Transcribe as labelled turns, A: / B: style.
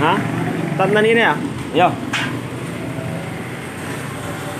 A: Hah? Tantan ini ya? Yo.